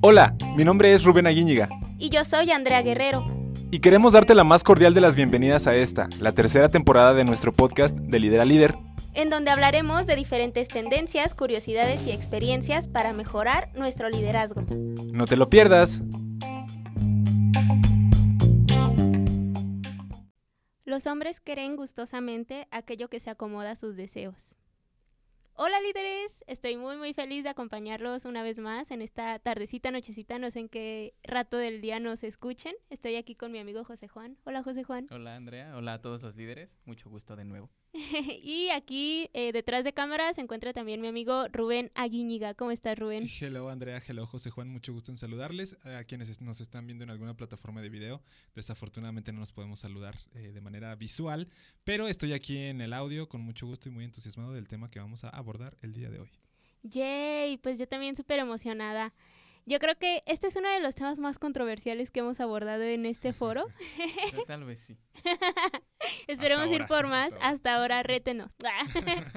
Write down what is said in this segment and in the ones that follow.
Hola, mi nombre es Rubén Aguíñiga. Y yo soy Andrea Guerrero. Y queremos darte la más cordial de las bienvenidas a esta, la tercera temporada de nuestro podcast de Líder a Líder. En donde hablaremos de diferentes tendencias, curiosidades y experiencias para mejorar nuestro liderazgo. No te lo pierdas. Los hombres creen gustosamente aquello que se acomoda a sus deseos. Hola líderes, estoy muy muy feliz de acompañarlos una vez más en esta tardecita, nochecita, no sé en qué rato del día nos escuchen. Estoy aquí con mi amigo José Juan. Hola José Juan. Hola Andrea, hola a todos los líderes, mucho gusto de nuevo. y aquí eh, detrás de cámara se encuentra también mi amigo Rubén Aguíñiga. ¿Cómo estás Rubén? Hello Andrea, hello José Juan, mucho gusto en saludarles. A quienes nos están viendo en alguna plataforma de video, desafortunadamente no nos podemos saludar eh, de manera visual, pero estoy aquí en el audio con mucho gusto y muy entusiasmado del tema que vamos a abordar el día de hoy. Yay, pues yo también súper emocionada. Yo creo que este es uno de los temas más controversiales que hemos abordado en este foro. Tal vez sí. Esperemos ir por más. Hasta ahora, rétenos.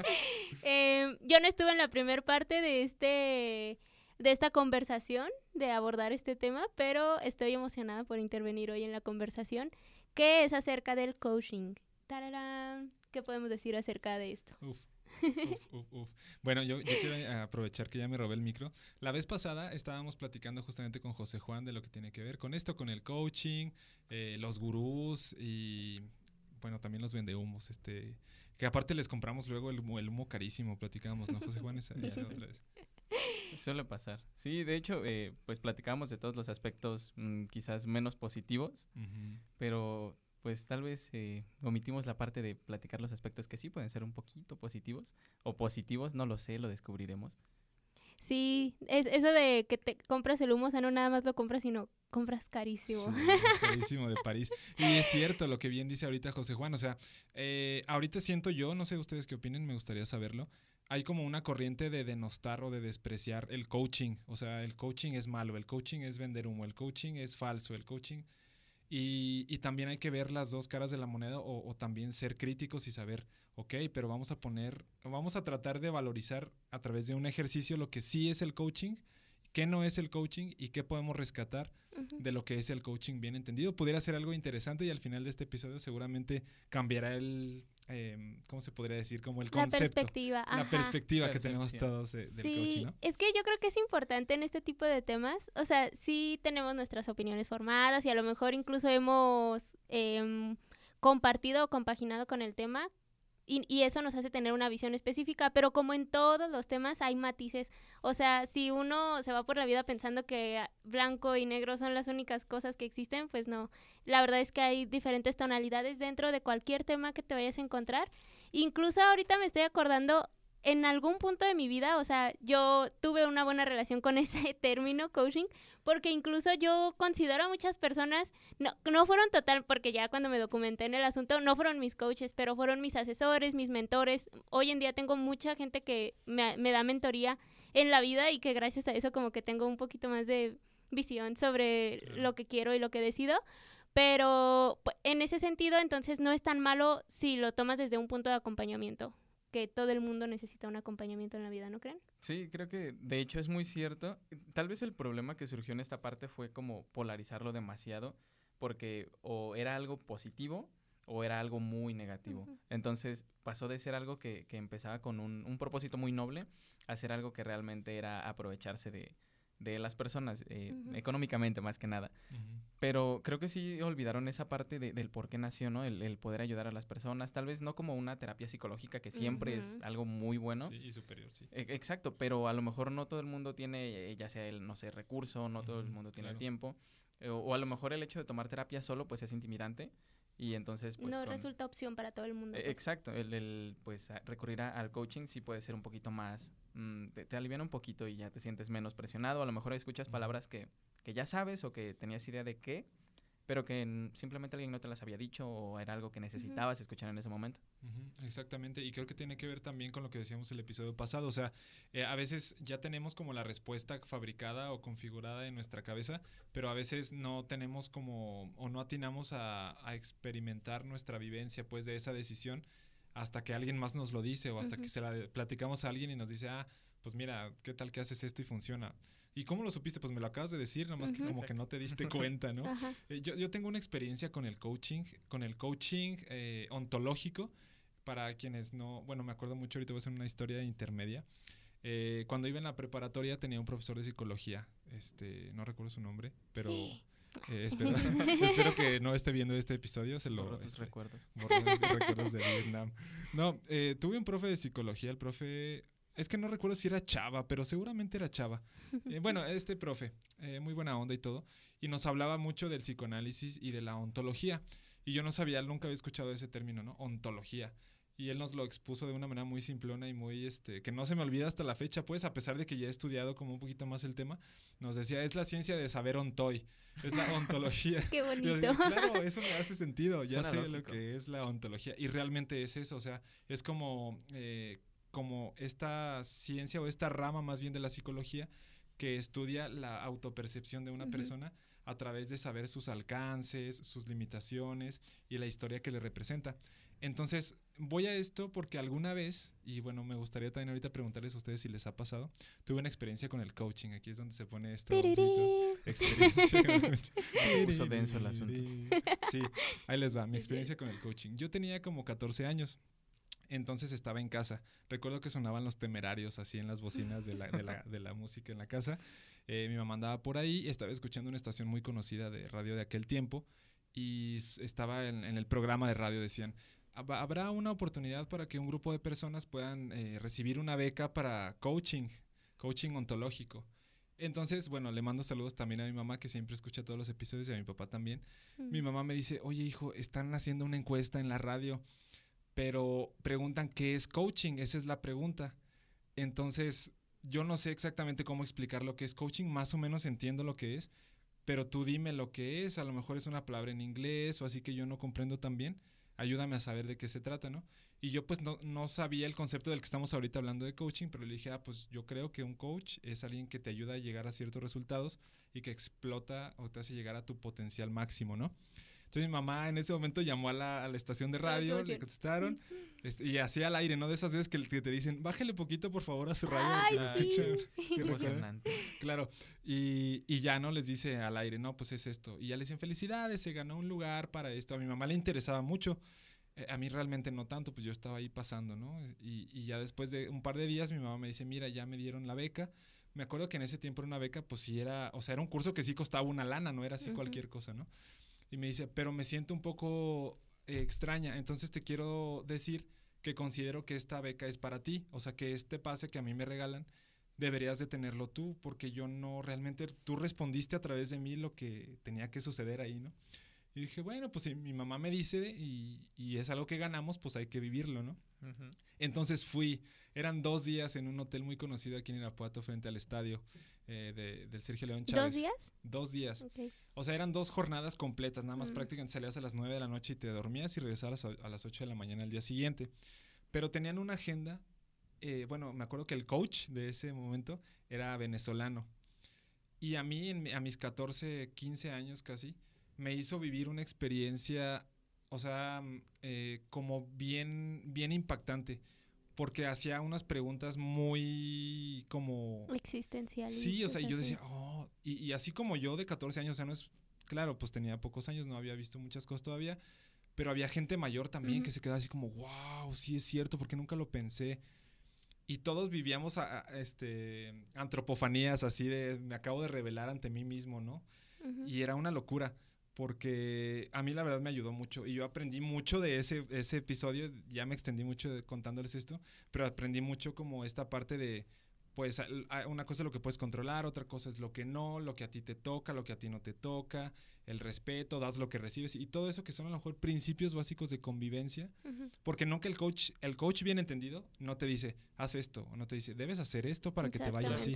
Em, yo no estuve en la primera parte de este de esta conversación, de abordar este tema, pero estoy emocionada por intervenir hoy en la conversación, que es acerca del coaching. ¡Tararán! ¿Qué podemos decir acerca de esto? Uf. Uf, uf, uf. Bueno, yo, yo, quiero aprovechar que ya me robé el micro. La vez pasada estábamos platicando justamente con José Juan de lo que tiene que ver con esto, con el coaching, eh, los gurús y bueno, también los vendehumos, este, que aparte les compramos luego el, el humo carísimo, platicamos, ¿no, José Juan? Esa, esa otra vez. Suele pasar. Sí, de hecho, eh, pues platicamos de todos los aspectos mmm, quizás menos positivos, uh -huh. pero pues tal vez eh, omitimos la parte de platicar los aspectos que sí pueden ser un poquito positivos o positivos, no lo sé, lo descubriremos. Sí, es eso de que te compras el humo, o sea, no nada más lo compras, sino compras carísimo. Sí, carísimo de París. Y es cierto lo que bien dice ahorita José Juan, o sea, eh, ahorita siento yo, no sé ustedes qué opinen, me gustaría saberlo, hay como una corriente de denostar o de despreciar el coaching, o sea, el coaching es malo, el coaching es vender humo, el coaching es falso, el coaching... Y, y, también hay que ver las dos caras de la moneda o, o, también ser críticos y saber, ok, pero vamos a poner, vamos a tratar de valorizar a través de un ejercicio lo que sí es el coaching, qué no es el coaching y qué podemos rescatar uh -huh. de lo que es el coaching bien entendido. Pudiera ser algo interesante y al final de este episodio seguramente cambiará el, eh, ¿cómo se podría decir? Como el concepto. La perspectiva. La perspectiva que tenemos todos de, del sí, coaching, ¿no? Es que yo creo que es importante en este tipo de temas. O sea, sí tenemos nuestras opiniones formadas y a lo mejor incluso hemos eh, compartido o compaginado con el tema. Y, y, eso nos hace tener una visión específica, pero como en todos los temas hay matices. O sea, si uno se va por la vida pensando que blanco y negro son las únicas cosas que existen, pues no. La verdad es que hay diferentes tonalidades dentro de cualquier tema que te vayas a encontrar. Incluso ahorita me estoy acordando en algún punto de mi vida, o sea, yo tuve una buena relación con ese término coaching, porque incluso yo considero a muchas personas, no, no fueron total, porque ya cuando me documenté en el asunto, no fueron mis coaches, pero fueron mis asesores, mis mentores. Hoy en día tengo mucha gente que me, me da mentoría en la vida y que gracias a eso como que tengo un poquito más de visión sobre lo que quiero y lo que decido. Pero en ese sentido, entonces no es tan malo si lo tomas desde un punto de acompañamiento que todo el mundo necesita un acompañamiento en la vida, ¿no creen? Sí, creo que de hecho es muy cierto. Tal vez el problema que surgió en esta parte fue como polarizarlo demasiado, porque o era algo positivo o era algo muy negativo. Uh -huh. Entonces pasó de ser algo que, que empezaba con un, un, propósito muy noble a ser algo que realmente era aprovecharse de, de las personas, eh, uh -huh. económicamente más que nada. Uh -huh. Pero creo que sí olvidaron esa parte de, del por qué nació, ¿no? El, el, poder ayudar a las personas, tal vez no como una terapia psicológica, que siempre es algo muy bueno. Sí, y superior, sí. E exacto, pero a lo mejor no todo el mundo tiene, eh, ya sea el, no sé, recurso, no todo el mundo tiene claro. el tiempo. Eh, o, o, a lo mejor el hecho de tomar terapia solo, pues es intimidante. Y entonces, pues. No con... resulta opción para todo el mundo. Pues. Exacto, el, el pues recurrir a, al coaching sí puede ser un poquito más. Mmm, te, te alivian un poquito y ya te sientes menos presionado. A lo mejor escuchas palabras que, que ya sabes o que tenías idea de qué, pero que simplemente alguien no te las había dicho o era algo que necesitabas uh -huh. escuchar en ese momento. Uh -huh, exactamente, y creo que tiene que ver también con lo que decíamos el episodio pasado, o sea, eh, a veces ya tenemos como la respuesta fabricada o configurada en nuestra cabeza, pero a veces no tenemos como o no atinamos a, a experimentar nuestra vivencia pues de esa decisión hasta que alguien más nos lo dice o hasta que se la platicamos a alguien y nos dice, ah, pues mira, ¿qué tal que haces esto y funciona? ¿Y cómo lo supiste? Pues me lo acabas de decir, nada más que como que no te diste cuenta, ¿no? Eh, yo, yo tengo una experiencia con el coaching, con el coaching eh, ontológico. Para quienes no, bueno, me acuerdo mucho, ahorita voy a hacer una historia intermedia. Eh, cuando iba en la preparatoria tenía un profesor de psicología, este, no recuerdo su nombre, pero eh, espero, espero que no esté viendo este episodio, se lo Borró tus este, recuerdos. borró mis recuerdos de Vietnam. No, eh, tuve un profe de psicología, el profe, es que no recuerdo si era Chava, pero seguramente era Chava. Eh, bueno, este profe, eh, muy buena onda y todo, y nos hablaba mucho del psicoanálisis y de la ontología. Y yo no sabía, nunca había escuchado ese término, ¿no? Ontología. Y él nos lo expuso de una manera muy simplona y muy, este, que no se me olvida hasta la fecha, pues, a pesar de que ya he estudiado como un poquito más el tema, nos decía, es la ciencia de saber ontoi, es la ontología. Qué Y bonito. decía, claro, eso me hace sentido, ya Suena sé lo que es la ontología. Y realmente es eso, o sea, es como, eh, como esta ciencia o esta rama más bien de la psicología que estudia la autopercepción de una persona a través de saber sus alcances, sus limitaciones y la historia que le representa. Entonces, voy a esto porque alguna vez, y bueno, me gustaría también ahorita preguntarles a ustedes si les ha pasado, tuve una experiencia con el coaching, aquí es donde se pone esto. experiencia con el coaching. Denso el asunto. Sí, ahí les va, mi experiencia con el coaching. Yo tenía como 14 años, entonces estaba en casa. Recuerdo que sonaban los temerarios así en las bocinas de la, de la, de la música en la casa. Eh, mi mamá andaba por ahí, estaba escuchando una estación muy conocida de radio de aquel tiempo y estaba en, en el programa de radio, decían, "Hab- habrá una oportunidad para que un grupo de personas puedan eh, recibir una beca para coaching, coaching ontológico. Entonces, bueno, le mando saludos también a mi mamá que siempre escucha todos los episodios y a mi papá también. Mi mamá me dice, oye hijo, están haciendo una encuesta en la radio, pero preguntan qué es coaching, esa es la pregunta. Entonces, yo no sé exactamente cómo explicar lo que es coaching, más o menos entiendo lo que es, pero tú dime lo que es, a lo mejor es una palabra en inglés o así que yo no comprendo tan bien, ayúdame a saber de qué se trata, ¿no? Y yo pues no, no sabía el concepto del que estamos ahorita hablando de coaching, pero le dije, ah, pues yo creo que un coach es alguien que te ayuda a llegar a ciertos resultados y que explota o te hace llegar a tu potencial máximo, ¿no? Entonces mi mamá en ese momento llamó a la, a la estación de radio, le contestaron este, y así al aire, ¿no? De esas veces que, que te dicen, bájale poquito por favor a su radio. Ay, que se sí. escucha". ¿Sí. Claro, y, y ya no les dice al aire, no, pues es esto. Y ya les dicen, felicidades, se ganó un lugar para esto. A mi mamá le interesaba mucho, eh, a mí realmente no tanto, pues yo estaba ahí pasando, ¿no? Y, y ya después de un par de días mi mamá me dice, mira, ya me dieron la beca. Me acuerdo que en ese tiempo era una beca, pues sí era, o sea, era un curso que sí costaba una lana, no era así Ujú. cualquier cosa, ¿no? Y me dice, pero me siento un poco eh, extraña, entonces te quiero decir que considero que esta beca es para ti, o sea, que este pase que a mí me regalan deberías de tenerlo tú, porque yo no realmente, tú respondiste a través de mí lo que tenía que suceder ahí, ¿no? Y dije, bueno, pues si mi mamá me dice y, y es algo que ganamos, pues hay que vivirlo, ¿no? Entonces fui, eran dos días en un hotel muy conocido aquí en Irapuato frente al estadio eh, de- del Sergio León Chávez. ¿Dos días? Dos días. Ok. O sea, eran dos jornadas completas, nada más Mm. prácticamente salías a las 9 de la noche y te dormías y regresabas a, a las 8 de la mañana al día siguiente. Pero tenían una agenda, eh, bueno, me acuerdo que el coach de ese momento era venezolano. Y a mí, en a mis 14, 15 años casi, me hizo vivir una experiencia, o sea, mm, eh, como bien, bien impactante, porque hacía unas preguntas muy como... Existencial. Sí, o sea, y yo decía, oh, y, y así como yo de 14 años, o sea, no es, claro, pues tenía pocos años, no había visto muchas cosas todavía, pero había gente mayor también que se quedaba así como, wow, sí es cierto, porque nunca lo pensé. Y todos vivíamos a- a- este, antropofanías así de, me acabo de revelar ante mí mismo, ¿no? Y era una locura, porque a mí la verdad me ayudó mucho y yo aprendí mucho de ese, ese episodio, ya me extendí mucho contándoles esto, pero aprendí mucho como esta parte de, pues una cosa es lo que puedes controlar, otra cosa es lo que no, lo que a ti te toca, lo que a ti no te toca, el respeto, das lo que recibes y todo eso que son a lo mejor principios básicos de convivencia, porque nunca el coach, el coach bien entendido, no te dice, haz esto, o no te dice, debes hacer esto para que te vaya así.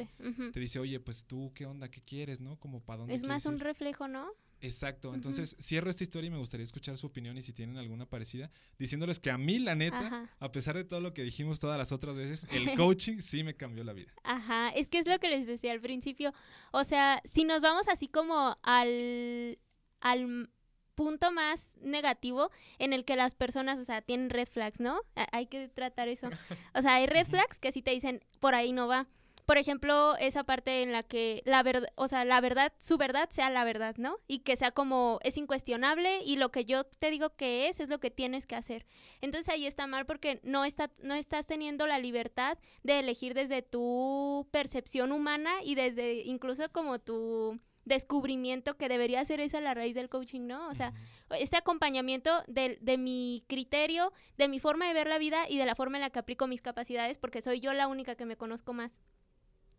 Te dice, oye, pues tú, ¿qué onda? ¿Qué quieres? ¿No? Como para dónde Es más un ir?". reflejo, ¿no? Exacto. Entonces, cierro esta historia y me gustaría escuchar su opinión y si tienen alguna parecida, diciéndoles que a mí, la neta, Ajá. a pesar de todo lo que dijimos todas las otras veces, el coaching sí me cambió la vida. Ajá, es que es lo que les decía al principio. O sea, si nos vamos así como al, al punto más negativo en el que las personas, o sea, tienen red flags, ¿no? hay que tratar eso. O sea, hay red flags que sí te dicen, por ahí no va. Por ejemplo, esa parte en la que la verdad, o sea, la verdad, su verdad sea la verdad, ¿no? Y que sea como, es incuestionable y lo que yo te digo que es, es lo que tienes que hacer. Entonces ahí está mal porque no, está, no estás teniendo la libertad de elegir desde tu percepción humana y desde incluso como tu descubrimiento que debería ser esa la raíz del coaching, ¿no? O sea, ese acompañamiento de, de, mi criterio, de mi forma de ver la vida y de la forma en la que aplico mis capacidades, porque soy yo la única que me conozco más.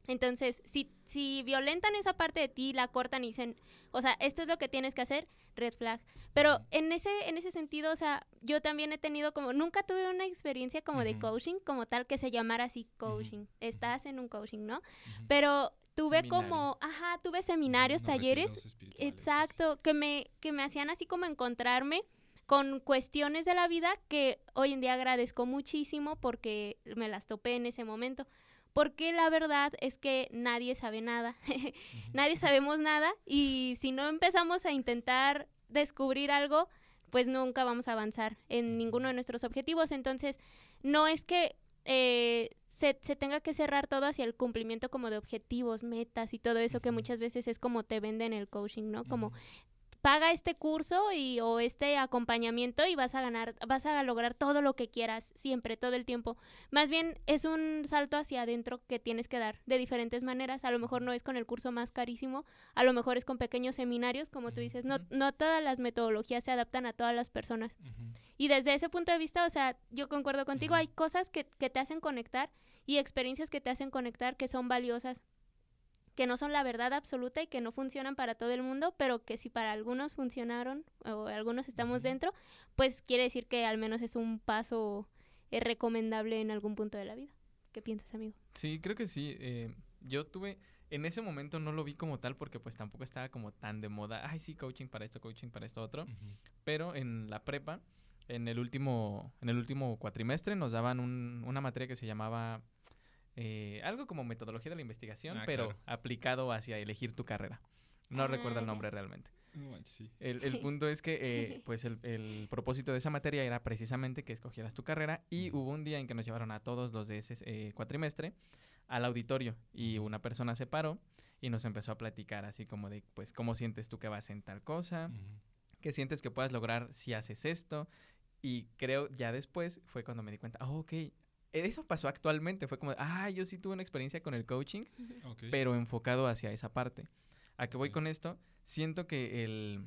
Entonces, si, si violentan esa parte de ti, la cortan y dicen, o sea, esto es lo que tienes que hacer, red flag. Pero en ese, en ese sentido, o sea, yo también he tenido como, nunca tuve una experiencia como de coaching, como tal que se llamara así coaching. Estás en un coaching, ¿no? Pero tuve como, ajá, tuve seminarios, talleres, exacto, que me, que me hacían así como encontrarme con cuestiones de la vida que hoy en día agradezco muchísimo porque me las topé en ese momento. Porque la verdad es que nadie sabe nada, nadie sabemos nada y si no empezamos a intentar descubrir algo, pues nunca vamos a avanzar en ninguno de nuestros objetivos. Entonces, no es que eh, se, se, tenga que cerrar todo hacia el cumplimiento como de objetivos, metas y todo eso que muchas veces es como te venden el coaching, ¿no? Como paga este curso y o este acompañamiento y vas a ganar, vas a lograr todo lo que quieras, siempre, todo el tiempo. Más bien es un salto hacia adentro que tienes que dar de diferentes maneras. A lo mejor no es con el curso más carísimo, a lo mejor es con pequeños seminarios, como tú dices. No, no todas las metodologías se adaptan a todas las personas. Y desde ese punto de vista, o sea, yo concuerdo contigo, hay cosas que, que te hacen conectar y experiencias que te hacen conectar que son valiosas que no son la verdad absoluta y que no funcionan para todo el mundo, pero que si para algunos funcionaron o algunos estamos dentro, pues quiere decir que al menos es un paso eh, recomendable en algún punto de la vida. ¿Qué piensas, amigo? Sí, creo que sí. Eh, yo tuve, en ese momento no lo vi como tal porque pues tampoco estaba como tan de moda, ay sí, coaching para esto, coaching para esto otro, pero en la prepa, en el último, en el último cuatrimestre nos daban un, una materia que se llamaba eh, algo como metodología de la investigación, ah, pero aplicado hacia elegir tu carrera. No recuerdo el ah, nombre realmente. el, el, punto es que, eh, pues, el, el, propósito de esa materia era precisamente que escogieras tu carrera y hubo un día en que nos llevaron a todos los de ese eh, cuatrimestre al auditorio y una persona se paró y nos empezó a platicar así como de, pues, cómo sientes tú que vas en tal cosa, qué sientes que puedas lograr si haces esto. Y creo ya después fue cuando me di cuenta, oh, ok, eso pasó actualmente. Fue como, ah, yo sí tuve una experiencia con el coaching, pero enfocado hacia esa parte. ¿A qué voy con esto? Siento que el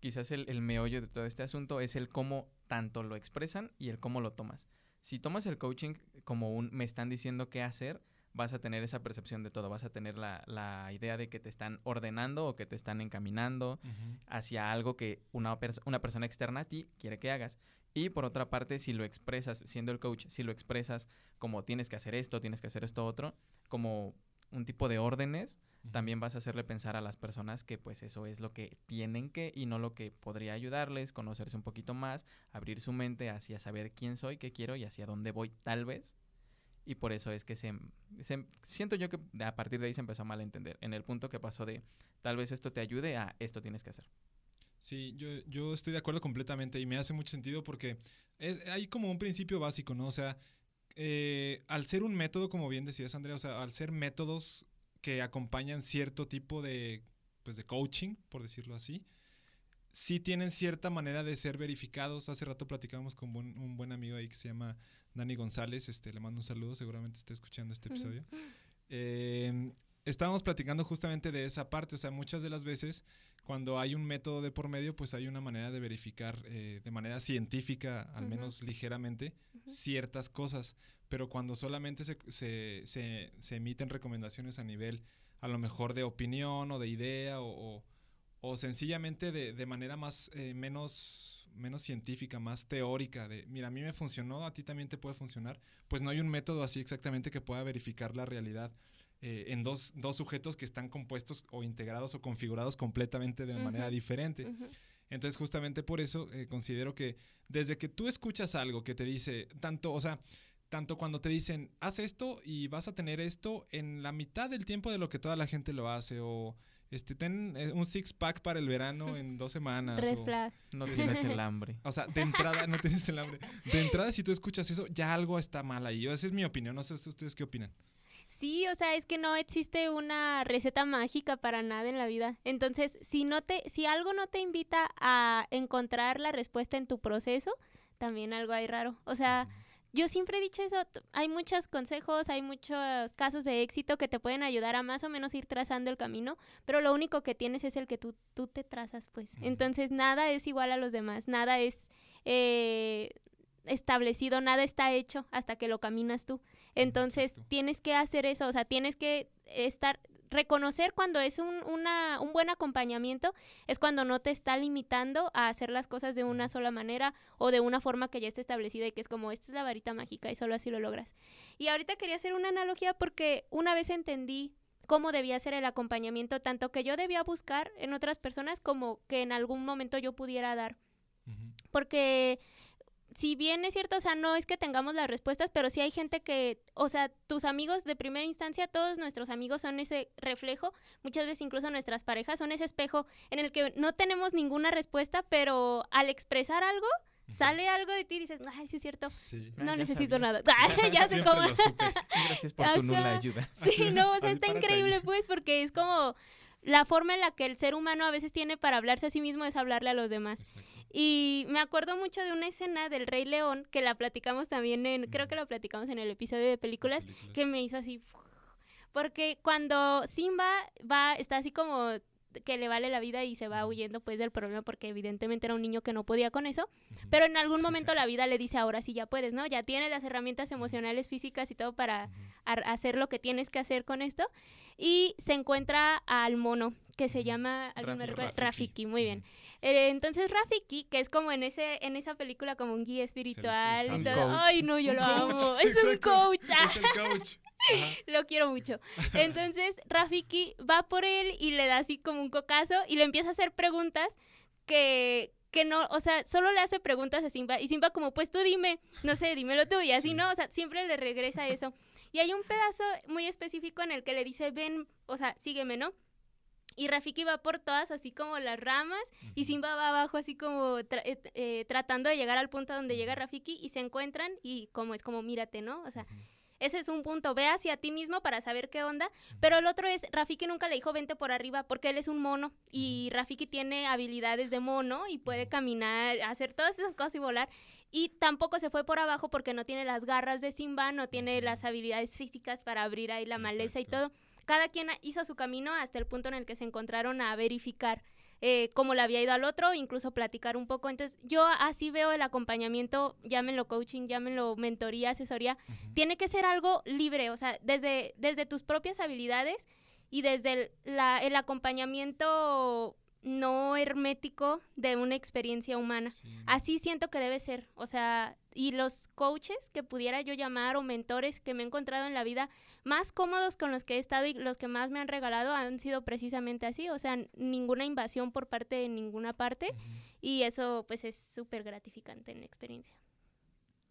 quizás el, el, meollo de todo este asunto es el cómo tanto lo expresan y el cómo lo tomas. Si tomas el coaching como un me están diciendo qué hacer, vas a tener esa percepción de todo, vas a tener la, la idea de que te están ordenando o que te están encaminando hacia algo que una, una persona externa a ti quiere que hagas. Y por otra parte, si lo expresas, siendo el coach, si lo expresas como tienes que hacer esto, tienes que hacer esto otro, como un tipo de órdenes, también vas a hacerle pensar a las personas que pues eso es lo que tienen que y no lo que podría ayudarles, conocerse un poquito más, abrir su mente hacia saber quién soy, qué quiero y hacia dónde voy tal vez. Y por eso es que se, se siento yo que a partir de ahí se empezó a malentender, en el punto que pasó de tal vez esto te ayude a esto tienes que hacer. Sí, yo, yo estoy de acuerdo completamente y me hace mucho sentido porque es, hay como un principio básico, ¿no? O sea, eh, al ser un método, como bien decías, Andrea, o sea, al ser métodos que acompañan cierto tipo de, pues, de coaching, por decirlo así, sí tienen cierta manera de ser verificados. Hace rato platicamos con un buen amigo ahí que se llama Dani González, este, le mando un saludo, seguramente esté escuchando este episodio. Eh, estábamos platicando justamente de esa parte, o sea, muchas de las veces cuando hay un método de por medio, pues hay una manera de verificar eh, de manera científica, al menos ligeramente, ciertas cosas, pero cuando solamente se, se, se, emiten recomendaciones a nivel a lo mejor de opinión o de idea o, o, sencillamente de, de, manera más eh, menos, menos científica, más teórica, de mira, a mí me funcionó, a ti también te puede funcionar, pues no hay un método así exactamente que pueda verificar la realidad eh, en dos, dos, sujetos que están compuestos o integrados o configurados completamente de manera diferente. Entonces, justamente por eso eh, considero que desde que tú escuchas algo que te dice tanto, o sea, tanto cuando te dicen, haz esto y vas a tener esto en la mitad del tiempo de lo que toda la gente lo hace, o este, ten eh, un six pack para el verano en dos semanas. Red o- flag. No tienes el hambre. o sea, de entrada, no tienes el hambre. De entrada, si tú escuchas eso, ya algo está mal ahí. Esa es mi opinión. No sé ustedes qué opinan. Sí, o sea, es que no existe una receta mágica para nada en la vida. Entonces, si no te, si algo no te invita a encontrar la respuesta en tu proceso, también algo hay raro. O sea, yo siempre he dicho eso, hay muchos consejos, hay muchos casos de éxito que te pueden ayudar a más o menos ir trazando el camino, pero lo único que tienes es el que tú, tú te trazas, pues. Entonces, nada es igual a los demás, nada es eh, establecido, nada está hecho hasta que lo caminas tú. Entonces, exacto. tienes que hacer eso, o sea, tienes que estar reconocer cuando es un, una, un buen acompañamiento es cuando no te está limitando a hacer las cosas de una sola manera o de una forma que ya está establecida y que es como, esta es la varita mágica y solo así lo logras. Y ahorita quería hacer una analogía porque una vez entendí cómo debía ser el acompañamiento, tanto que yo debía buscar en otras personas como que en algún momento yo pudiera dar. Porque si bien es cierto, o sea, no es que tengamos las respuestas, pero sí hay gente que, o sea, tus amigos de primera instancia, todos nuestros amigos son ese reflejo, muchas veces incluso nuestras parejas son ese espejo en el que no tenemos ninguna respuesta, pero al expresar algo, sale algo de ti y dices, ay, sí es cierto, Sí. Ah, no ya necesito sabía. nada. ya sé cómo. Gracias por tu nula ayuda. Sí, no, o sea, está increíble, pues, porque es como la forma en la que el ser humano a veces tiene para hablarse a sí mismo es hablarle a los demás. Exacto. Y me acuerdo mucho de una escena del Rey León que la platicamos también en, creo que la platicamos en el episodio de películas, Películas. que me hizo así. Porque cuando Simba va, está así como que le vale la vida y se va huyendo pues del problema porque evidentemente era un niño que no podía con eso, pero en algún momento la vida le dice ahora sí ya puedes, ¿no? Ya tienes las herramientas emocionales, físicas y todo para hacer lo que tienes que hacer con esto y se encuentra al mono que se llama ¿alguien me Rafiki. muy bien. Eh, entonces Rafiki, que es como en ese en esa película como un guía espiritual, y todo. ay no, yo lo coach, amo, es un coach, Es el coach. Lo quiero mucho. Entonces Rafiki va por él y le da así como un cocazo y le empieza a hacer preguntas que que no, o sea, solo le hace preguntas a Simba y Simba como, pues tú dime, no sé, dímelo tú y así, Sí. ¿no? O sea, siempre le regresa eso. Y hay un pedazo muy específico en el que le dice, ven, o sea, sígueme, ¿no? Y Rafiki va por todas así como las ramas y. Simba va abajo así como tra- eh, eh, tratando de llegar al punto donde llega Rafiki y se encuentran y como es como mírate, ¿no? O sea. Ese es un punto, ve hacia ti mismo para saber qué onda, pero el otro es, Rafiki nunca le dijo vente por arriba porque él es un mono y Rafiki tiene habilidades de mono y puede caminar, hacer todas esas cosas y volar y tampoco se fue por abajo porque no tiene las garras de Simba, no tiene las habilidades físicas para abrir ahí la maleza y todo. Cada quien hizo su camino hasta el punto en el que se encontraron a verificar eh, cómo le había ido al otro, incluso platicar un poco. Entonces, yo así veo el acompañamiento, llámenlo coaching, llámenlo mentoría, asesoría, tiene que ser algo libre, o sea, desde, desde tus propias habilidades y desde el, la- el acompañamiento no hermético de una experiencia humana. Sí. Así siento que debe ser, o sea, y los coaches que pudiera yo llamar o mentores que me he encontrado en la vida más cómodos con los que he estado y los que más me han regalado han sido precisamente así, o sea, ninguna invasión por parte de ninguna parte y eso pues es súper gratificante en la experiencia.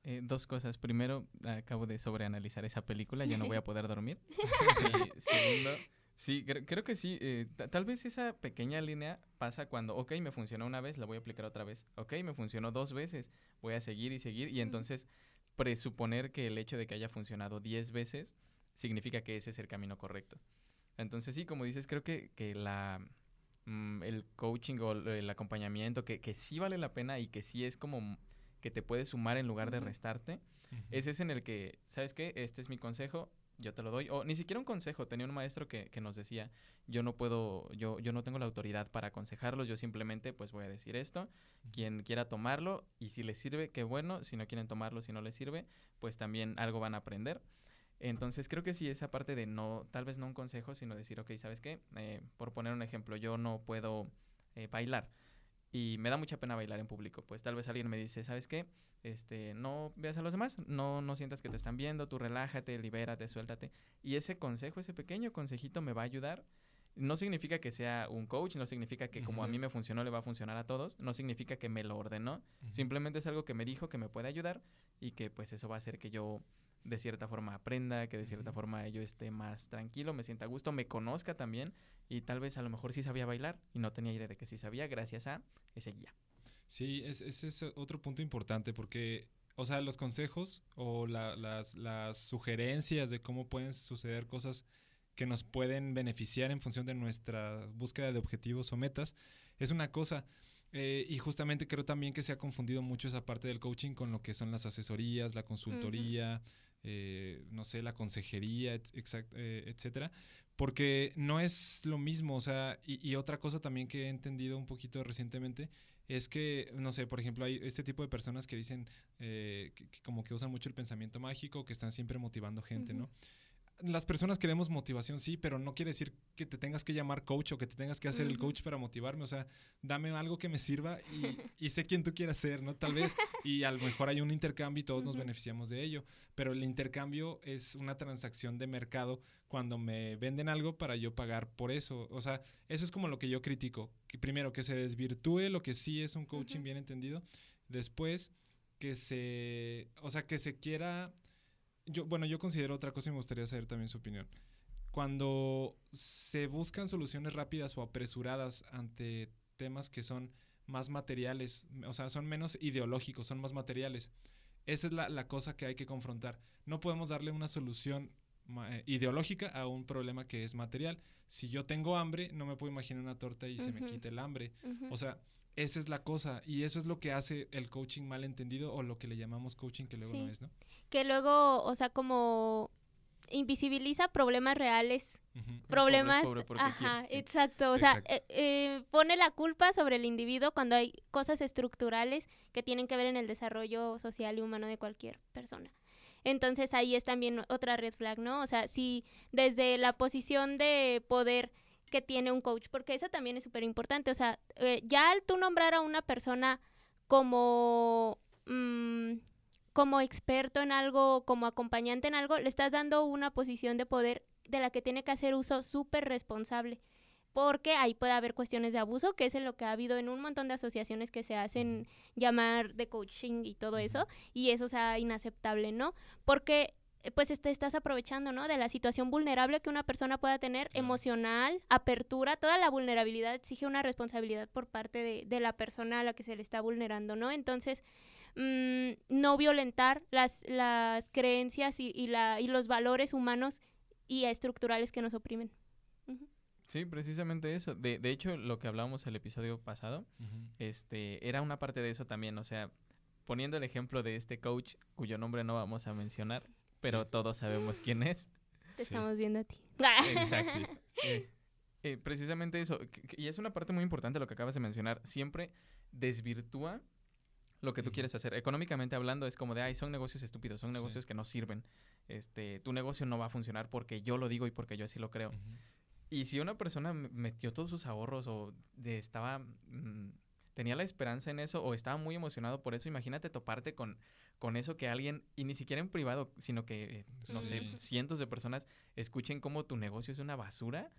Eh, dos cosas. Primero, acabo de sobreanalizar esa película, ya no voy a poder dormir. Y segundo, sí, cre- creo que sí. eh, ta- tal vez esa pequeña línea pasa cuando, ok, me funcionó una vez, la voy a aplicar otra vez. Ok, me funcionó dos veces, voy a seguir y seguir. Y entonces, presuponer que el hecho de que haya funcionado 10 veces significa que ese es el camino correcto. Entonces, sí, como dices, creo que, que la, mm, el coaching o el acompañamiento, que, que sí vale la pena y que sí es como que te puede sumar en lugar de restarte, ese es en el que, ¿sabes qué? Este es mi consejo, yo te lo doy. O ni siquiera un consejo, tenía un maestro que, que nos decía, yo no puedo, yo, yo no tengo la autoridad para aconsejarlos, yo simplemente pues voy a decir esto, quien quiera tomarlo y si les sirve, qué bueno, si no quieren tomarlo, si no les sirve, pues también algo van a aprender. Entonces creo que sí, esa parte de no, tal vez no un consejo, sino decir, ok, ¿sabes qué? Eh, por poner un ejemplo, yo no puedo eh, bailar y me da mucha pena bailar en público. Pues tal vez alguien me dice, ¿sabes qué? Este, no veas a los demás, no, no sientas que te están viendo, tú relájate, libérate, suéltate. Y ese consejo, ese pequeño consejito me va a ayudar No significa que sea un coach, no significa que como a mí me funcionó le va a funcionar a todos, no significa que me lo ordenó, simplemente es algo que me dijo que me puede ayudar y que pues eso va a hacer que yo de cierta forma aprenda, que de cierta forma yo esté más tranquilo, me sienta a gusto, me conozca también y tal vez a lo mejor sí sabía bailar y no tenía idea de que sí sabía gracias a ese guía. Sí, es- ese es otro punto importante porque, o sea, los consejos o la- las, las sugerencias de cómo pueden suceder cosas que nos pueden beneficiar en función de nuestra búsqueda de objetivos o metas es una cosa. Eh, y justamente creo también que se ha confundido mucho esa parte del coaching con lo que son las asesorías, la consultoría, eh, no sé, la consejería, et- exact- eh, etcétera, porque no es lo mismo, o sea, y, y otra cosa también que he entendido un poquito recientemente es que, no sé, por ejemplo, hay este tipo de personas que dicen que, que como que usan mucho el pensamiento mágico, que están siempre motivando gente, ¿no? Las personas queremos motivación, sí, pero no quiere decir que te tengas que llamar coach o que te tengas que hacer el coach para motivarme. O sea, dame algo que me sirva y, y sé quién tú quieras ser, ¿no? Tal vez, y a lo mejor hay un intercambio y todos nos beneficiamos de ello. Pero el intercambio es una transacción de mercado cuando me venden algo para yo pagar por eso. O sea, eso es como lo que yo critico. Que primero, que se desvirtúe lo que sí es un coaching bien entendido. Después, que se, o sea, que se quiera, yo, bueno, yo considero otra cosa y me gustaría saber también su opinión. Cuando se buscan soluciones rápidas o apresuradas ante temas que son más materiales, o sea, son menos ideológicos, son más materiales. Esa es la, la cosa que hay que confrontar. No podemos darle una solución eh, ideológica a un problema que es material. Si yo tengo hambre, no me puedo imaginar una torta y se me quite el hambre. Ujú. O sea, esa es la cosa y eso es lo que hace el coaching mal entendido o lo que le llamamos coaching que luego no es, ¿no? que luego, o sea, como invisibiliza problemas reales, problemas, pobre ajá, quiere, sí. exacto, o sea, Exacto. eh, eh, pone la culpa sobre el individuo cuando hay cosas estructurales que tienen que ver en el desarrollo social y humano de cualquier persona. Entonces ahí es también otra red flag, ¿no? O sea, si desde la posición de poder que tiene un coach, porque eso también es súper importante, o sea, eh, ya al tú nombrar a una persona como, mm, como experto en algo, como acompañante en algo, le estás dando una posición de poder de la que tiene que hacer uso súper responsable. Porque ahí puede haber cuestiones de abuso, que es en lo que ha habido en un montón de asociaciones que se hacen llamar de coaching y todo eso, y eso sea inaceptable, ¿no? Porque pues te estás aprovechando, ¿no? De la situación vulnerable que una persona pueda tener, Claro. emocional, apertura, toda la vulnerabilidad exige una responsabilidad por parte de, de la persona a la que se le está vulnerando, ¿no? Entonces, mm, no violentar las, las creencias y, y, la, y los valores humanos y estructurales que nos oprimen. Sí, precisamente eso. De, de hecho, lo que hablábamos el episodio pasado, este, era una parte de eso también. O sea, poniendo el ejemplo de este coach, cuyo nombre no vamos a mencionar, pero Sí. todos sabemos quién es. Te Sí. estamos viendo a ti. Exacto. Eh, eh, precisamente eso. y es una parte muy importante lo que acabas de mencionar. Siempre desvirtúa lo que tú quieres hacer. Económicamente hablando, es como de, ay, son negocios estúpidos, son Sí. negocios que no sirven. Este, tu negocio no va a funcionar porque yo lo digo y porque yo así lo creo. Y si una persona metió todos sus ahorros o de- estaba mm, tenía la esperanza en eso o estaba muy emocionado por eso, imagínate toparte con, con eso que alguien, y ni siquiera en privado, sino que, eh, no Sí. sé, cientos de personas escuchen cómo tu negocio es una basura.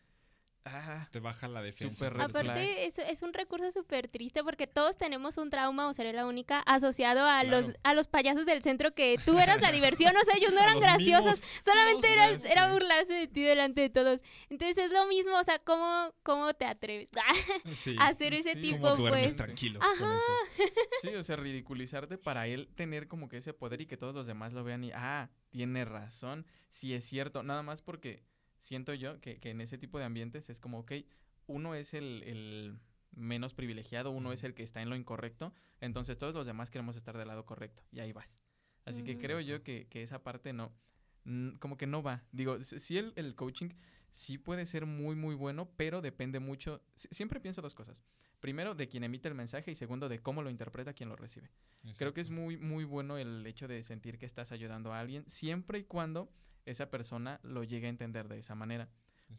Ah, Te baja la defensa. Aparte, es, es un recurso súper triste porque todos tenemos un trauma, o seré la única, asociado a, Claro. los, a los payasos del centro que tú eras la diversión, o sea, ellos no eran graciosos, mimos, solamente era, era burlarse de ti delante de todos. Entonces es lo mismo, o sea, ¿cómo, cómo te atreves Sí. a hacer ese Sí. tipo, ¿Cómo duermes pues? tranquilo Ajá. con eso? sí, o sea, ridiculizarte para él tener como que ese poder y que todos los demás lo vean y, ah, tiene razón, sí es cierto, nada más porque siento yo que, que en ese tipo de ambientes es como, ok, uno es el, el menos privilegiado, uno es el que está en lo incorrecto, entonces todos los demás queremos estar del lado correcto y ahí vas. Así que creo yo que, que esa parte no, como que no va. Digo, sí el, el coaching sí puede ser muy, muy bueno, pero depende mucho, si- siempre pienso dos cosas. Primero, de quien emite el mensaje y segundo, de cómo lo interpreta quien lo recibe. Creo que es muy, muy bueno el hecho de sentir que estás ayudando a alguien, siempre y cuando esa persona lo llegue a entender de esa manera.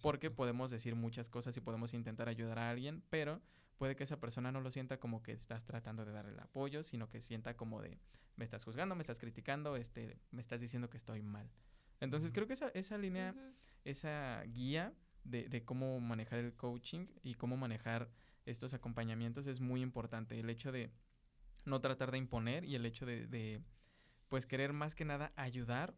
Porque podemos decir muchas cosas y podemos intentar ayudar a alguien, pero puede que esa persona no lo sienta como que estás tratando de darle el apoyo, sino que sienta como de me estás juzgando, me estás criticando, este, me estás diciendo que estoy mal. Entonces creo que esa, esa línea, esa guía de, de cómo manejar el coaching y cómo manejar estos acompañamientos es muy importante. El hecho de no tratar de imponer y el hecho de, de, pues querer más que nada ayudar,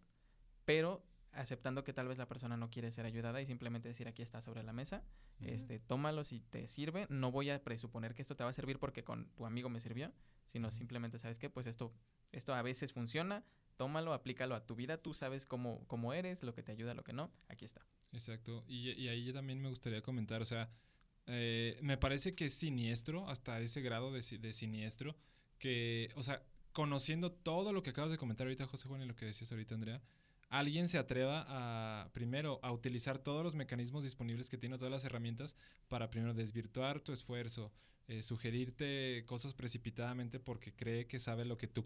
pero aceptando que tal vez la persona no quiere ser ayudada y simplemente decir aquí está sobre la mesa, este, tómalo si te sirve, no voy a presuponer que esto te va a servir porque con tu amigo me sirvió, sino simplemente sabes que pues esto, esto a veces funciona, tómalo, aplícalo a tu vida, tú sabes cómo, cómo eres, lo que te ayuda, lo que no, aquí está. Exacto, y, y ahí yo también me gustaría comentar, o sea, eh, me parece que es siniestro, hasta ese grado de, de, siniestro, que, o sea, conociendo todo lo que acabas de comentar ahorita, José Juan, y lo que decías ahorita, Andrea, alguien se atreva a, primero, a utilizar todos los mecanismos disponibles que tiene, todas las herramientas, para primero desvirtuar tu esfuerzo, eh, sugerirte cosas precipitadamente porque cree que sabe lo que tú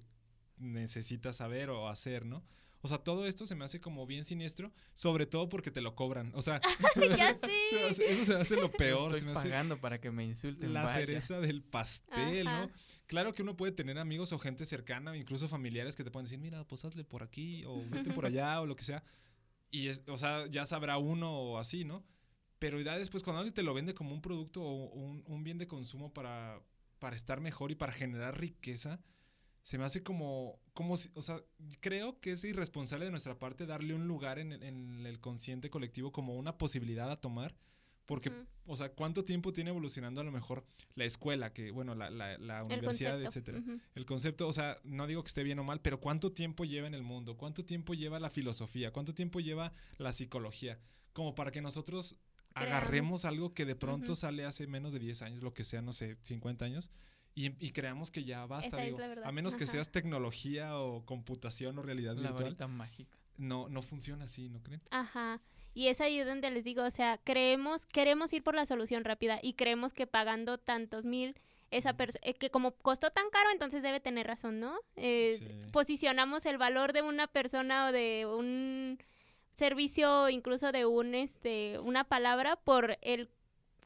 necesitas saber o hacer, ¿no? O sea, todo esto se me hace como bien siniestro, sobre todo porque te lo cobran. O sea, se ya hace, se hace, eso se hace lo peor. Estoy se me hace pagando para que me insulten. la vaya. cereza del pastel, Ajá. ¿no? Claro que uno puede tener amigos o gente cercana, o incluso familiares que te pueden decir, mira, pues hazle por aquí, o vete por allá, o lo que sea. Y, es, o sea, ya sabrá uno o así, ¿no? Pero ya después, cuando alguien te lo vende como un producto o un, un bien de consumo para, para estar mejor y para generar riqueza, se me hace como, como si, o sea, creo que es irresponsable de nuestra parte darle un lugar en, el- en el consciente colectivo como una posibilidad a tomar, porque, o sea, ¿cuánto tiempo tiene evolucionando a lo mejor la escuela, que, bueno, la, la, la El universidad, concepto. etcétera? El concepto, o sea, no digo que esté bien o mal, pero ¿cuánto tiempo lleva en el mundo? ¿Cuánto tiempo lleva la filosofía? ¿Cuánto tiempo lleva la psicología? Como para que nosotros Creamos. agarremos algo que de pronto sale hace menos de 10 años, lo que sea, no sé, 50 años, y, y creamos que ya basta, digo, a menos que ajá. seas tecnología o computación o realidad La virtual, mágica. no, no funciona así, ¿no creen? Ajá. Y es ahí donde les digo, o sea, creemos, queremos ir por la solución rápida y creemos que pagando tantos mil, esa persona, que como costó tan caro, entonces debe tener razón, ¿no? Eh, Sí. Posicionamos el valor de una persona o de un servicio, incluso de un, este, una palabra por el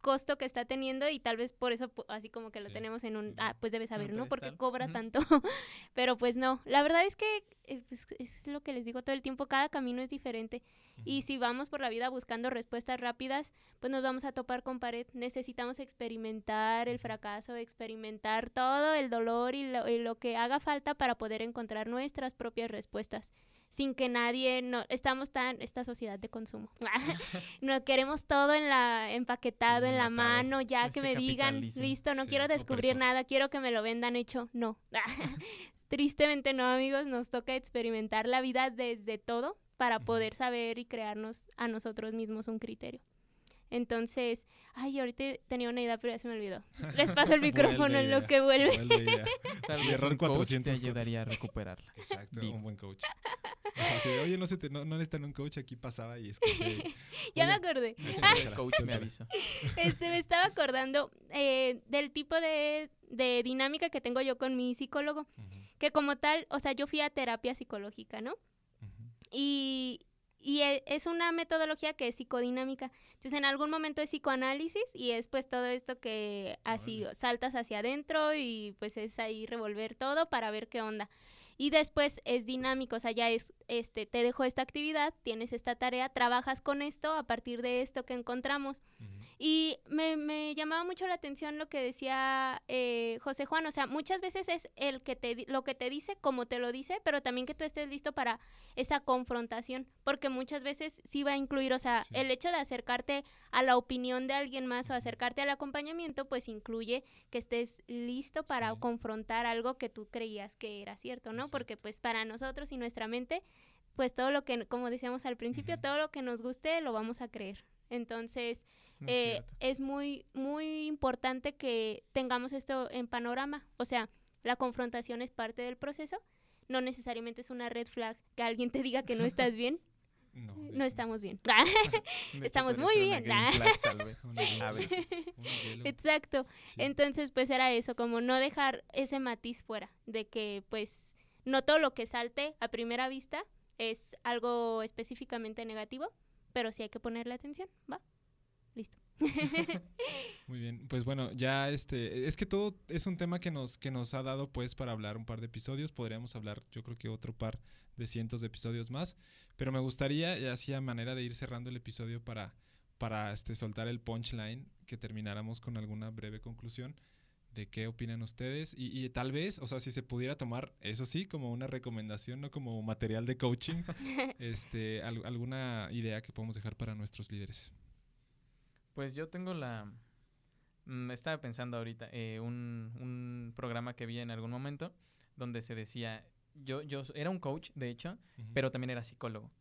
costo que está teniendo y tal vez por eso así como que lo Sí. tenemos en un ah pues debe saber no porque cobra tanto. Pero pues no. La verdad es que eh, pues, es lo que les digo todo el tiempo cada camino es diferente. Y si vamos por la vida buscando respuestas rápidas, pues nos vamos a topar con pared. Necesitamos experimentar el fracaso, experimentar todo el dolor y lo, y lo que haga falta para poder encontrar nuestras propias respuestas. Sin que nadie, no, estamos tan, esta sociedad de consumo. no queremos todo en la, empaquetado, Sí, en la mano, ya Este que me digan, listo, no Sí, quiero descubrir opresor. nada, quiero que me lo vendan hecho. No. Tristemente no, amigos, nos toca experimentar la vida desde todo para poder saber y crearnos a nosotros mismos un criterio. Entonces, ay, ahorita tenía una idea, pero ya se me olvidó. Les paso el micrófono en lo que vuelve. Tal vez error un coach te 404. ayudaría a recuperarla. Exacto, Digo. un buen coach. Oye, no, se te, no, no necesitan un coach, aquí pasaba y escuché. ya me acordé. échala, El coach me avisó. Este, me estaba acordando eh, del tipo de, de dinámica que tengo yo con mi psicólogo, Ujú, que como tal, o sea, yo fui a terapia psicológica, ¿no? ujú. y, y e- es una metodología que es psicodinámica. Entonces, en algún momento es psicoanálisis y es pues todo esto que así saltas hacia adentro y pues es ahí revolver todo para ver qué onda. Y después es dinámico, o sea, ya es, este, te dejo esta actividad, tienes esta tarea, trabajas con esto a partir de esto que encontramos. Y me, me llamaba mucho la atención lo que decía eh, José Juan, o sea, muchas veces es el que te lo que te dice, como te lo dice, pero también que tú estés listo para esa confrontación, porque muchas veces sí va a incluir, o sea, Sí. el hecho de acercarte a la opinión de alguien más o acercarte al acompañamiento, pues incluye que estés listo para Sí. confrontar algo que tú creías que era cierto, ¿no? Exacto. Porque pues para nosotros y nuestra mente, pues todo lo que, como decíamos al principio, todo lo que nos guste lo vamos a creer. Entonces, Muy eh, es muy, muy importante que tengamos esto en panorama. O sea, la confrontación es parte del proceso. No necesariamente es una red flag que alguien te diga que no estás bien. No, no estamos bien. Estamos muy bien. flag, tal vez. A veces. Exacto. sí. Entonces, pues era eso, como no dejar ese matiz fuera, de que pues no todo lo que salte a primera vista es algo específicamente negativo, pero sí hay que ponerle atención, ¿va? Listo. Muy bien, pues bueno, ya este, es que todo es un tema que nos, que nos ha dado pues para hablar un par de episodios, podríamos hablar yo creo que otro par de cientos de episodios más, pero me gustaría, y así a manera de ir cerrando el episodio para, para este, soltar el punchline, que termináramos con alguna breve conclusión de qué opinan ustedes y, y tal vez, o sea, si se pudiera tomar, eso sí, como una recomendación, no como material de coaching, este, al- alguna idea que podemos dejar para nuestros líderes. Pues yo tengo la... mm, Estaba pensando ahorita, eh, un, un programa que vi en algún momento donde se decía, yo, yo era un coach, de hecho, pero también era psicólogo.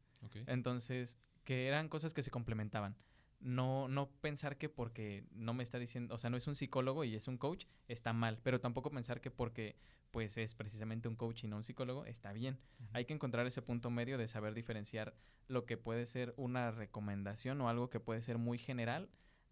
Entonces, que eran cosas que se complementaban. No, no pensar que porque no me está diciendo, o sea, no es un psicólogo y es un coach, está mal. Pero tampoco pensar que porque pues es precisamente un coach y no un psicólogo, está bien. Hay que encontrar ese punto medio de saber diferenciar lo que puede ser una recomendación o algo que puede ser muy general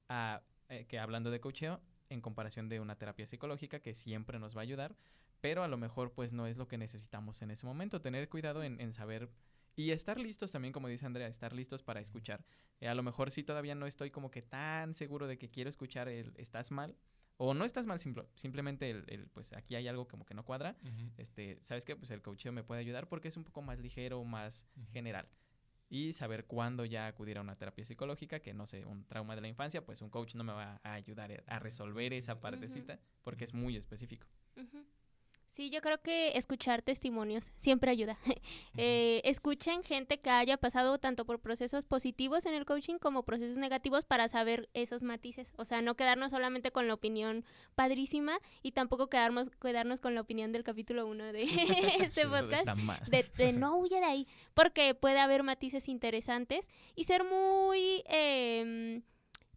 a eh, que hablando de coacheo en comparación de una terapia psicológica que siempre nos va a ayudar, pero a lo mejor pues no es lo que necesitamos en ese momento. Tener cuidado en, en saber y estar listos también, como dice Andrea, estar listos para escuchar. Eh, a lo mejor sí todavía no estoy como que tan seguro de que quiero escuchar el estás mal o no estás mal, simple- simplemente el, el, pues aquí hay algo como que no cuadra. Este, ¿sabes qué? Pues el coacheo me puede ayudar porque es un poco más ligero, más general. Y saber cuándo ya acudir a una terapia psicológica, que no sé, un trauma de la infancia, pues un coach no me va a ayudar a resolver esa partecita porque es muy específico. Sí, yo creo que escuchar testimonios siempre ayuda. Eh, escuchen gente que haya pasado tanto por procesos positivos en el coaching como procesos negativos para saber esos matices. O sea, no quedarnos solamente con la opinión padrísima y tampoco quedarnos, quedarnos con la opinión del capítulo 1 de este Sí, podcast. De, de no huye de ahí, porque puede haber matices interesantes y ser muy, em,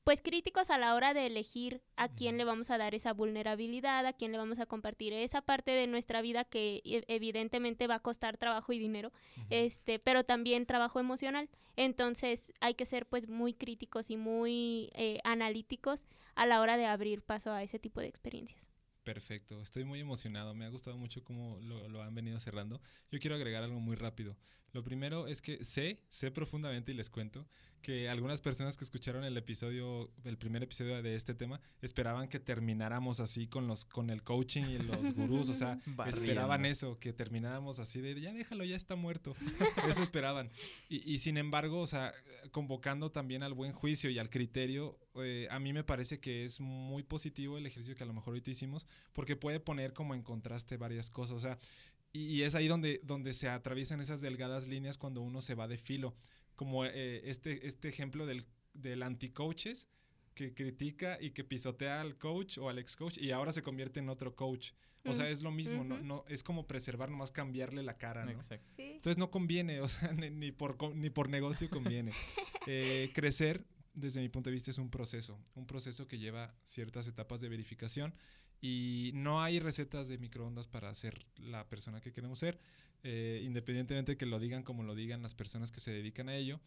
pues críticos a la hora de elegir a quién le vamos a dar esa vulnerabilidad, a quién le vamos a compartir esa parte de nuestra vida que e- evidentemente va a costar trabajo y dinero, este, pero también trabajo emocional. Entonces hay que ser pues muy críticos y muy eh, analíticos a la hora de abrir paso a ese tipo de experiencias. Perfecto, estoy muy emocionado, me ha gustado mucho cómo lo, lo han venido cerrando. Yo quiero agregar algo muy rápido. Lo primero es que sé, sé profundamente y les cuento que algunas personas que escucharon el episodio, el primer episodio de este tema, esperaban que termináramos así con los, con el coaching y los gurús, o sea, esperaban Barriendo. eso, que termináramos así de ya déjalo, ya está muerto. Eso esperaban. Y, y sin embargo, o sea, convocando también al buen juicio y al criterio, eh, a mí me parece que es muy positivo el ejercicio que a lo mejor ahorita hicimos, porque puede poner como en contraste varias cosas. O sea, y, y es ahí donde, donde se atraviesan esas delgadas líneas cuando uno se va de filo. Como eh, este, este ejemplo del, del anti-coaches que critica y que pisotea al coach o al ex coach y ahora se convierte en otro coach. O sea, Mm, es lo mismo, no, no, es como preservar, nomás cambiarle la cara, ¿no? Exacto. Sí. Entonces no conviene, o sea, ni, ni por, ni por negocio conviene. Eh, crecer, desde mi punto de vista, es un proceso, un proceso que lleva ciertas etapas de verificación y no hay recetas de microondas para ser la persona que queremos ser, eh, independientemente de que lo digan como lo digan las personas que se dedican a ello.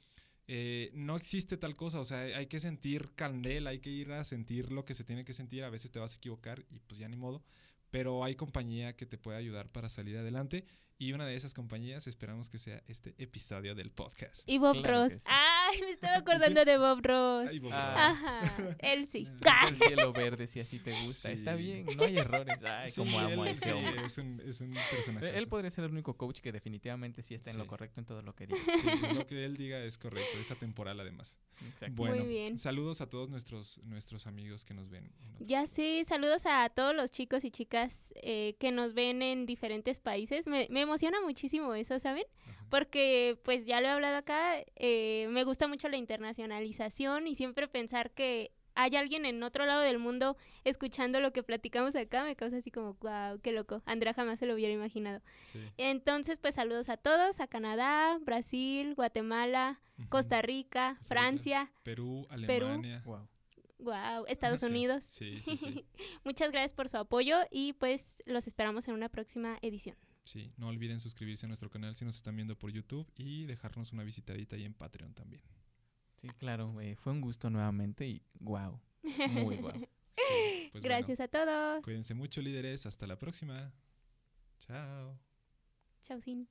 Eh, no existe tal cosa, o sea, hay que sentir candela, hay que ir a sentir lo que se tiene que sentir, a veces te vas a equivocar y pues ya ni modo, pero hay compañía que te puede ayudar para salir adelante y una de esas compañías esperamos que sea este episodio del podcast. Y Bob Claro Ross. sí. Ay, me estaba acordando de Bob Ross. Ay, Bob Ah. Ross. Ajá, él sí. El cielo verde, si así te gusta. Está Sí. bien, no hay errores. Ay, Sí, como amo a él, ese sí, hombre. es un, es un personaje. Él podría ser el único coach que definitivamente sí está en lo correcto en todo lo que dice. Sí, lo que él diga es correcto, es atemporal además. Exacto. Bueno, bien. saludos a todos nuestros, nuestros amigos que nos ven. Ya sí, saludos a todos los chicos y chicas eh, que nos ven en diferentes países. Me, me emociona muchísimo eso, ¿saben? Ajá. Porque pues ya lo he hablado acá, eh, me gusta mucho la internacionalización y siempre pensar que hay alguien en otro lado del mundo escuchando lo que platicamos acá me causa así como, wow, qué loco. Andrea jamás se lo hubiera imaginado. Sí. Entonces, pues saludos a todos, a Canadá, Brasil, Guatemala. Costa Rica, Costa Rica. Francia, Perú, Perú. Alemania. Wow. wow, Estados Sí, Unidos. Sí, sí, sí. Muchas gracias por su apoyo y pues los esperamos en una próxima edición. Sí, no olviden suscribirse a nuestro canal si nos están viendo por YouTube y dejarnos una visitadita ahí en Patreon también. Sí, claro, eh, fue un gusto nuevamente y wow. Muy wow. Sí, pues bueno, gracias a todos. cuídense mucho líderes, hasta la próxima. Chao. Chao, sin.